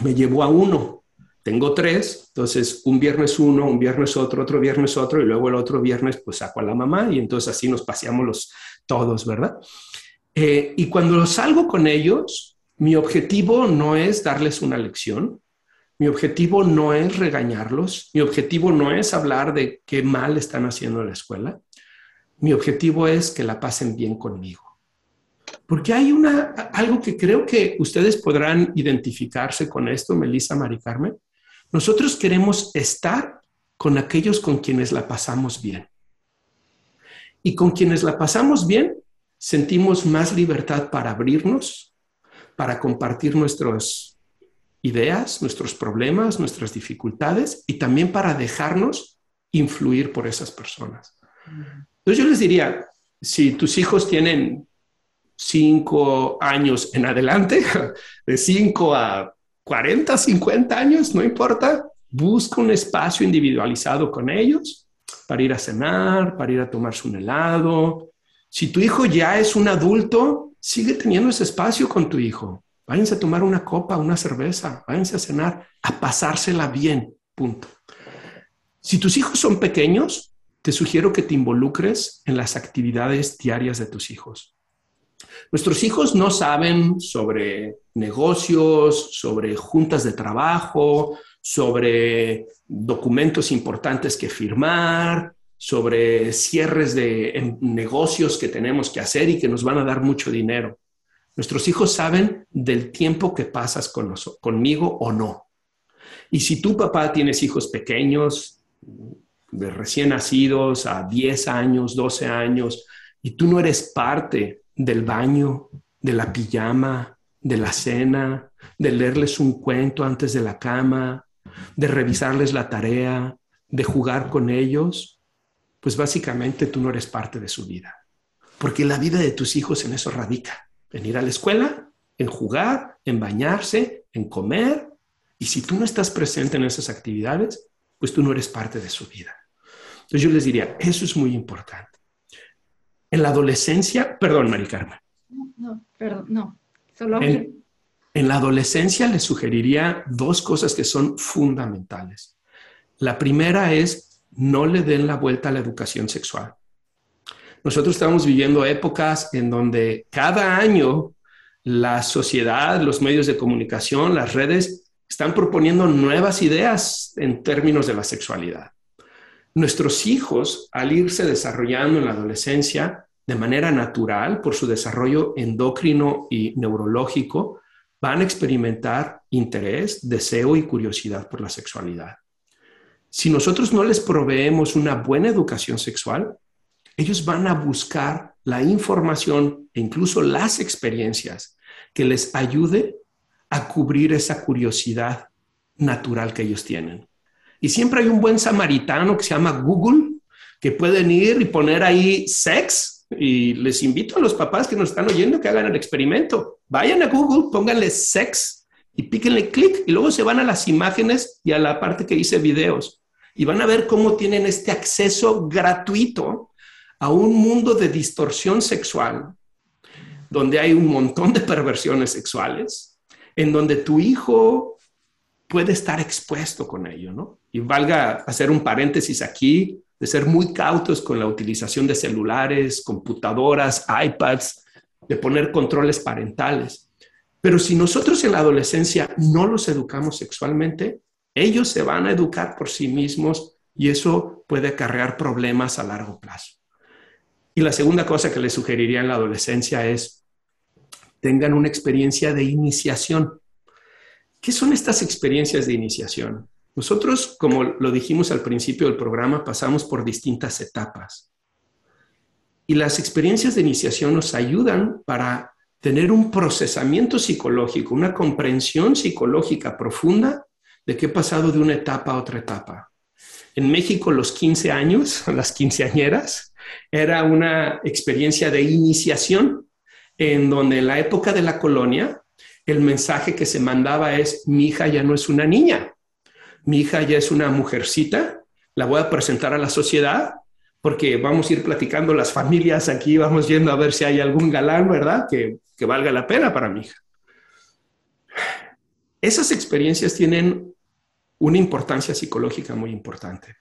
me llevo a uno. Tengo tres, entonces un viernes uno, un viernes otro, otro viernes otro y luego el otro viernes pues saco a la mamá y entonces así nos paseamos los todos, ¿verdad? Eh, y cuando salgo con ellos, mi objetivo no es darles una lección, mi objetivo no es regañarlos, mi objetivo no es hablar de qué mal están haciendo en la escuela. Mi objetivo es que la pasen bien conmigo. Porque hay una, algo que creo que ustedes podrán identificarse con esto, Melissa, Mari Carmen. Nosotros queremos estar con aquellos con quienes la pasamos bien. Y con quienes la pasamos bien, sentimos más libertad para abrirnos, para compartir nuestros ideas, nuestros problemas, nuestras dificultades y también para dejarnos influir por esas personas. Entonces yo les diría, si tus hijos tienen cinco años en adelante, de cinco a 40, 50 años, no importa, busca un espacio individualizado con ellos para ir a cenar, para ir a tomarse un helado. Si tu hijo ya es un adulto, sigue teniendo ese espacio con tu hijo. Váyanse a tomar una copa, una cerveza, váyanse a cenar, a pasársela bien, punto. Si tus hijos son pequeños, te sugiero que te involucres en las actividades diarias de tus hijos. Nuestros hijos no saben sobre negocios, sobre juntas de trabajo, sobre documentos importantes que firmar, sobre cierres de negocios que tenemos que hacer y que nos van a dar mucho dinero. Nuestros hijos saben del tiempo que pasas con conmigo o no. Y si tu papá tienes hijos pequeños, de recién nacidos a 10 años, 12 años, y tú no eres parte del baño, de la pijama, de la cena, de leerles un cuento antes de la cama, de revisarles la tarea, de jugar con ellos, pues básicamente tú no eres parte de su vida. Porque la vida de tus hijos en eso radica en ir a la escuela, en jugar, en bañarse, en comer. Y si tú no estás presente en esas actividades, pues tú no eres parte de su vida. Entonces yo les diría, eso es muy importante. En la adolescencia, perdón, Mari Carmen. No, perdón, no. Solo en, en la adolescencia les sugeriría dos cosas que son fundamentales. La primera es no le den la vuelta a la educación sexual. Nosotros estamos viviendo épocas en donde cada año la sociedad, los medios de comunicación, las redes están proponiendo nuevas ideas en términos de la sexualidad. Nuestros hijos, al irse desarrollando en la adolescencia de manera natural por su desarrollo endocrino y neurológico, van a experimentar interés, deseo y curiosidad por la sexualidad. Si nosotros no les proveemos una buena educación sexual, ellos van a buscar la información e incluso las experiencias que les ayude a cubrir esa curiosidad natural que ellos tienen. Y siempre hay un buen samaritano que se llama Google, que pueden ir y poner ahí sex. Y les invito a los papás que nos están oyendo que hagan el experimento. Vayan a Google, pónganle sex y píquenle clic y luego se van a las imágenes y a la parte que dice videos. Y van a ver cómo tienen este acceso gratuito a un mundo de distorsión sexual, donde hay un montón de perversiones sexuales, en donde tu hijo puede estar expuesto con ello, ¿no? Y valga hacer un paréntesis aquí, de ser muy cautos con la utilización de celulares, computadoras, iPads, de poner controles parentales. Pero si nosotros en la adolescencia no los educamos sexualmente, ellos se van a educar por sí mismos y eso puede acarrear problemas a largo plazo. Y la segunda cosa que les sugeriría en la adolescencia es tengan una experiencia de iniciación. ¿Qué son estas experiencias de iniciación? Nosotros, como lo dijimos al principio del programa, pasamos por distintas etapas. Y las experiencias de iniciación nos ayudan para tener un procesamiento psicológico, una comprensión psicológica profunda de qué ha pasado de una etapa a otra etapa. En México, los 15 años, las quinceañeras, era una experiencia de iniciación en donde en la época de la colonia el mensaje que se mandaba es mi hija ya no es una niña, mi hija ya es una mujercita, la voy a presentar a la sociedad porque vamos a ir platicando las familias aquí, vamos yendo a ver si hay algún galán, ¿verdad? Que, que valga la pena para mi hija. Esas experiencias tienen una importancia psicológica muy importante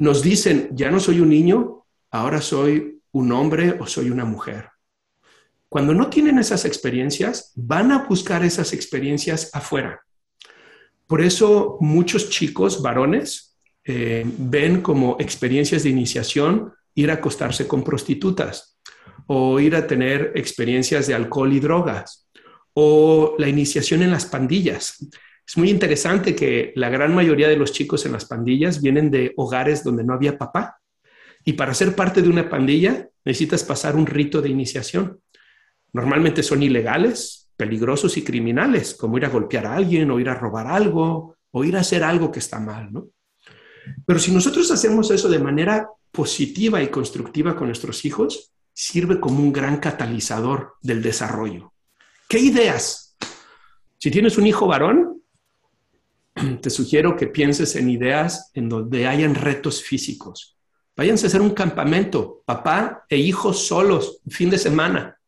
nos dicen, ya no soy un niño, ahora soy un hombre o soy una mujer. Cuando no tienen esas experiencias, van a buscar esas experiencias afuera. Por eso muchos chicos varones eh, ven como experiencias de iniciación ir a acostarse con prostitutas o ir a tener experiencias de alcohol y drogas o la iniciación en las pandillas. Es muy interesante que la gran mayoría de los chicos en las pandillas vienen de hogares donde no había papá. Y para ser parte de una pandilla necesitas pasar un rito de iniciación. Normalmente son ilegales, peligrosos y criminales, como ir a golpear a alguien o ir a robar algo o ir a hacer algo que está mal, ¿no? Pero si nosotros hacemos eso de manera positiva y constructiva con nuestros hijos, sirve como un gran catalizador del desarrollo. ¿Qué ideas? Si tienes un hijo varón, te sugiero que pienses en ideas en donde hayan retos físicos. Váyanse a hacer un campamento, papá e hijos solos, fin de semana.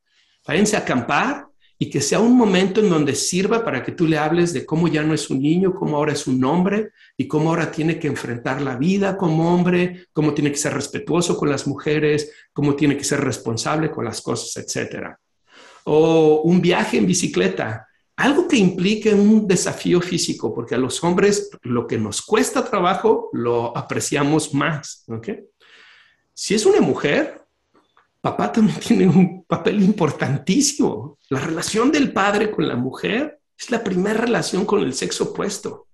Váyanse a acampar y que sea un momento en donde sirva para que tú le hables de cómo ya no es un niño, cómo ahora es un hombre y cómo ahora tiene que enfrentar la vida como hombre, cómo tiene que ser respetuoso con las mujeres, cómo tiene que ser responsable con las cosas, etcétera. O un viaje en bicicleta, algo que implique un desafío físico, porque a los hombres lo que nos cuesta trabajo lo apreciamos más. Si es una mujer, papá también tiene un papel importantísimo. La relación del padre con la mujer es la primera relación con el sexo opuesto.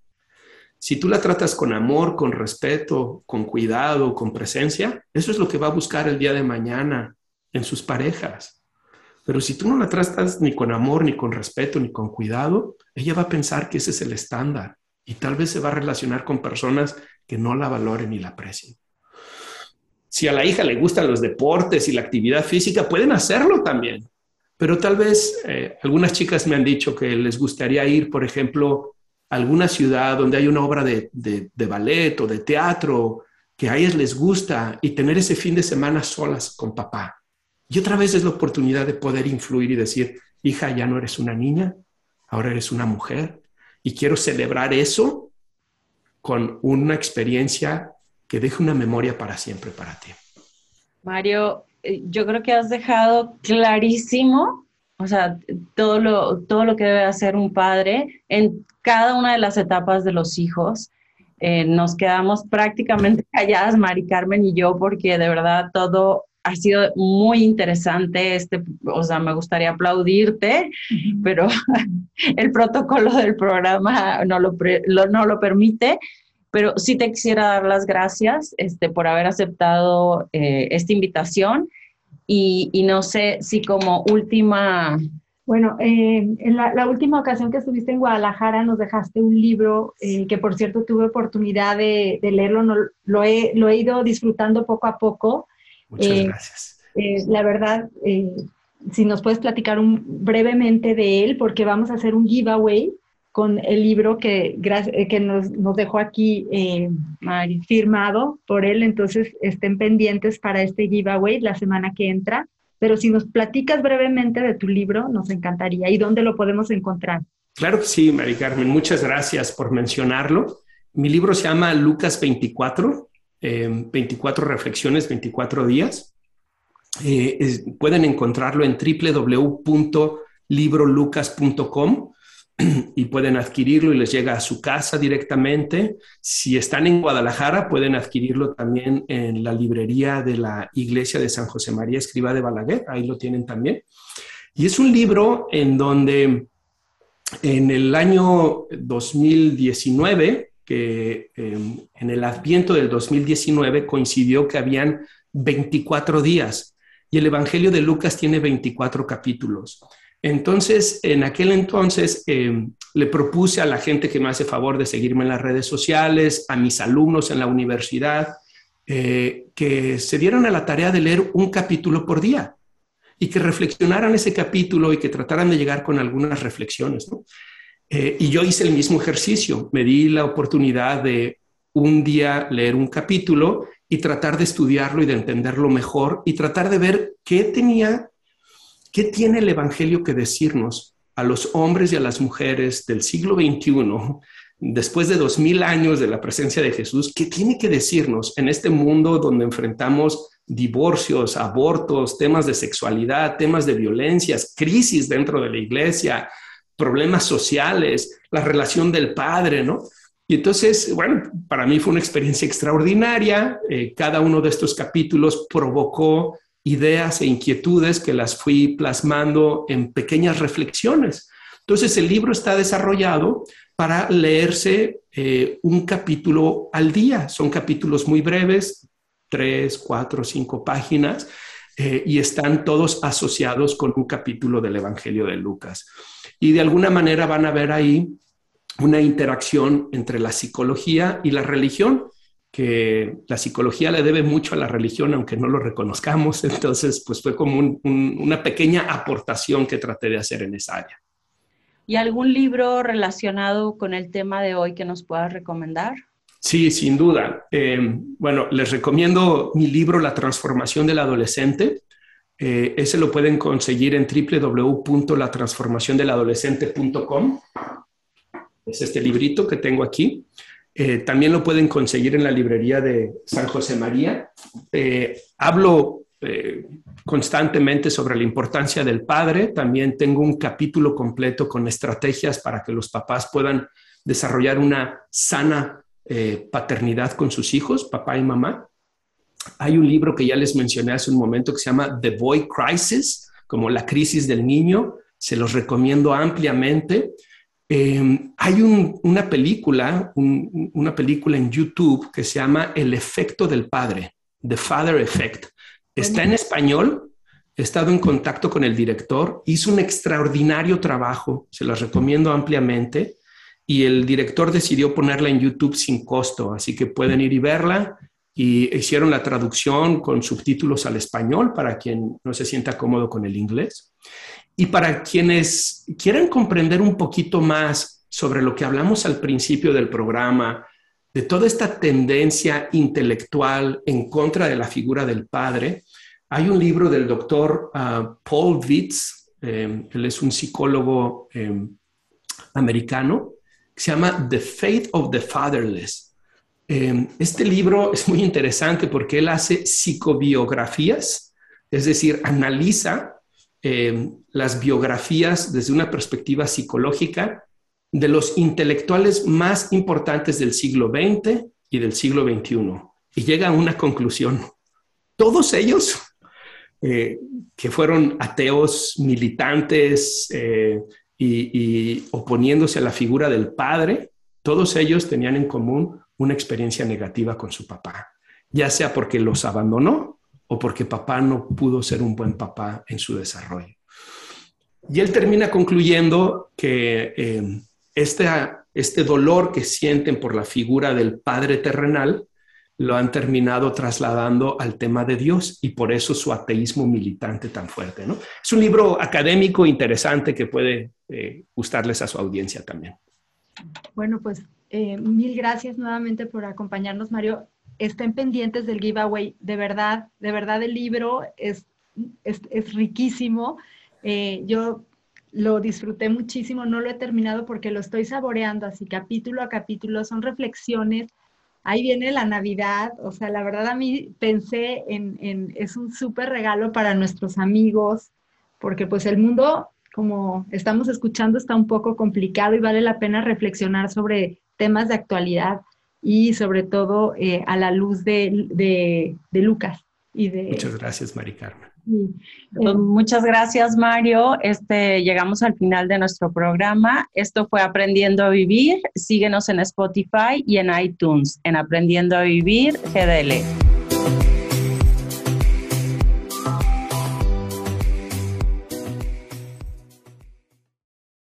Si tú la tratas con amor, con respeto, con cuidado, con presencia, eso es lo que va a buscar el día de mañana en sus parejas. Pero si tú no la tratas ni con amor, ni con respeto, ni con cuidado, ella va a pensar que ese es el estándar y tal vez se va a relacionar con personas que no la valoren ni la aprecien. Si a la hija le gustan los deportes y la actividad física, pueden hacerlo también. Pero tal vez eh, algunas chicas me han dicho que les gustaría ir, por ejemplo, alguna ciudad donde hay una obra de, de ballet o de teatro que a ellas les gusta y tener ese fin de semana solas con papá. Y otra vez es la oportunidad de poder influir y decir, hija, ya no eres una niña, ahora eres una mujer. Y quiero celebrar eso con una experiencia que deje una memoria para siempre para ti. Mario, eh, yo creo que has dejado clarísimo, o sea, todo lo, todo lo que debe hacer un padre en cada una de las etapas de los hijos. Eh, nos quedamos prácticamente calladas, Mari Carmen y yo, porque de verdad todo ha sido muy interesante. Este, o sea, me gustaría aplaudirte, pero el protocolo del programa no lo, no lo permite. Pero sí te quisiera dar las gracias este, por haber aceptado eh, esta invitación y, y, no sé si como última... Bueno, eh, en la, última ocasión que estuviste en Guadalajara nos dejaste un libro eh, que por cierto tuve oportunidad de, de leerlo, no, lo, he, lo he ido disfrutando poco a poco. Muchas gracias. la verdad, si nos puedes platicar un, brevemente de él, porque vamos a hacer un giveaway con el libro que, eh, que nos, nos dejó aquí eh, firmado por él. Entonces estén pendientes para este giveaway la semana que entra. Pero si nos platicas brevemente de tu libro, nos encantaría. ¿Y dónde lo podemos encontrar? Claro que sí, Mari Carmen. Muchas gracias por mencionarlo. Mi libro se llama Lucas 24, 24 em, reflexiones, 24 días. Eh, pueden encontrarlo en www.librolucas.com y pueden adquirirlo y les llega a su casa directamente. Si están en Guadalajara, pueden adquirirlo también en la librería de la Iglesia de San José María Escriba de Balaguer, ahí lo tienen también. Y es un libro en donde en el año 2019, que em, en el adviento del 2019 coincidió que habían 24 días y el Evangelio de Lucas tiene 24 capítulos. Entonces, en aquel entonces, em, le propuse a la gente que me hace favor de seguirme en las redes sociales, a mis alumnos en la universidad, eh, que se dieran a la tarea de leer un capítulo por día y que reflexionaran ese capítulo y que trataran de llegar con algunas reflexiones. Eh, y yo hice el mismo ejercicio, me di la oportunidad de un día leer un capítulo y tratar de estudiarlo y de entenderlo mejor y tratar de ver qué tenía ¿Qué tiene el Evangelio que decirnos a los hombres y a las mujeres del siglo XXI, después de dos mil años de la presencia de Jesús? ¿Qué tiene que decirnos en este mundo donde enfrentamos divorcios, abortos, temas de sexualidad, temas de violencias, crisis dentro de la iglesia, problemas sociales, la relación del padre, ¿no? Y entonces, bueno, para mí fue una experiencia extraordinaria. Eh, cada uno de estos capítulos provocó ideas e inquietudes que las fui plasmando en pequeñas reflexiones. Entonces el libro está desarrollado para leerse eh, un capítulo al día. Son capítulos muy breves, tres, cuatro, cinco páginas, eh, y están todos asociados con un capítulo del Evangelio de Lucas. Y de alguna manera van a ver ahí una interacción entre la psicología y la religión que la psicología le debe mucho a la religión, aunque no lo reconozcamos. Entonces, pues fue como una pequeña aportación que traté de hacer en esa área. ¿Y algún libro relacionado con el tema de hoy que nos puedas recomendar? Sí, sin duda. Eh, bueno, les recomiendo mi libro La transformación del adolescente. Eh, ese lo pueden conseguir en www.latransformaciondeladolescente.com. Es este librito que tengo aquí. Eh, también lo pueden conseguir en la librería de San José María. Eh, hablo constantemente sobre la importancia del padre. También tengo un capítulo completo con estrategias para que los papás puedan desarrollar una sana paternidad con sus hijos, papá y mamá. Hay un libro que ya les mencioné hace un momento que se llama The Boy Crisis, como la crisis del niño. Se los recomiendo ampliamente. Em, hay una película, una película en YouTube que se llama El efecto del padre, The Father Effect. Está en español, he estado en contacto con el director, hizo un extraordinario trabajo, se las recomiendo ampliamente, y el director decidió ponerla en YouTube sin costo, así que pueden ir y verla. Y hicieron la traducción con subtítulos al español para quien no se sienta cómodo con el inglés. Y para quienes quieran comprender un poquito más sobre lo que hablamos al principio del programa, de toda esta tendencia intelectual en contra de la figura del padre, hay un libro del doctor ah, Paul Witz, eh, él es un psicólogo eh, americano, que se llama The Faith of the Fatherless. Eh, este libro es muy interesante porque él hace psicobiografías, es decir, analiza las biografías desde una perspectiva psicológica de los intelectuales más importantes del siglo XX y del siglo XXI y llega a una conclusión. Todos ellos eh, que fueron ateos militantes eh, y, oponiéndose a la figura del padre, todos ellos tenían en común una experiencia negativa con su papá, ya sea porque los abandonó o porque papá no pudo ser un buen papá en su desarrollo. Y él termina concluyendo que este, este dolor que sienten por la figura del padre terrenal lo han terminado trasladando al tema de Dios y por eso su ateísmo militante tan fuerte. ¿no? Es un libro académico interesante que puede eh, gustarles a su audiencia también. Bueno, pues eh, mil gracias nuevamente por acompañarnos, Mario. Estén pendientes del giveaway. De verdad, de verdad el libro es, es, riquísimo. Eh, yo lo disfruté muchísimo, no lo he terminado porque lo estoy saboreando así capítulo a capítulo. Son reflexiones ahí viene la Navidad, o sea, la verdad a mí pensé en, es un súper regalo para nuestros amigos, porque pues el mundo, como estamos escuchando, está un poco complicado y vale la pena reflexionar sobre temas de actualidad y sobre todo eh, a la luz de, Lucas. Y de, Muchas gracias, Mari Carmen. Pues, muchas gracias, Mario. Este, llegamos al final de nuestro programa. Esto fue Aprendiendo a Vivir. Síguenos en Spotify y en iTunes, en Aprendiendo a Vivir GDL.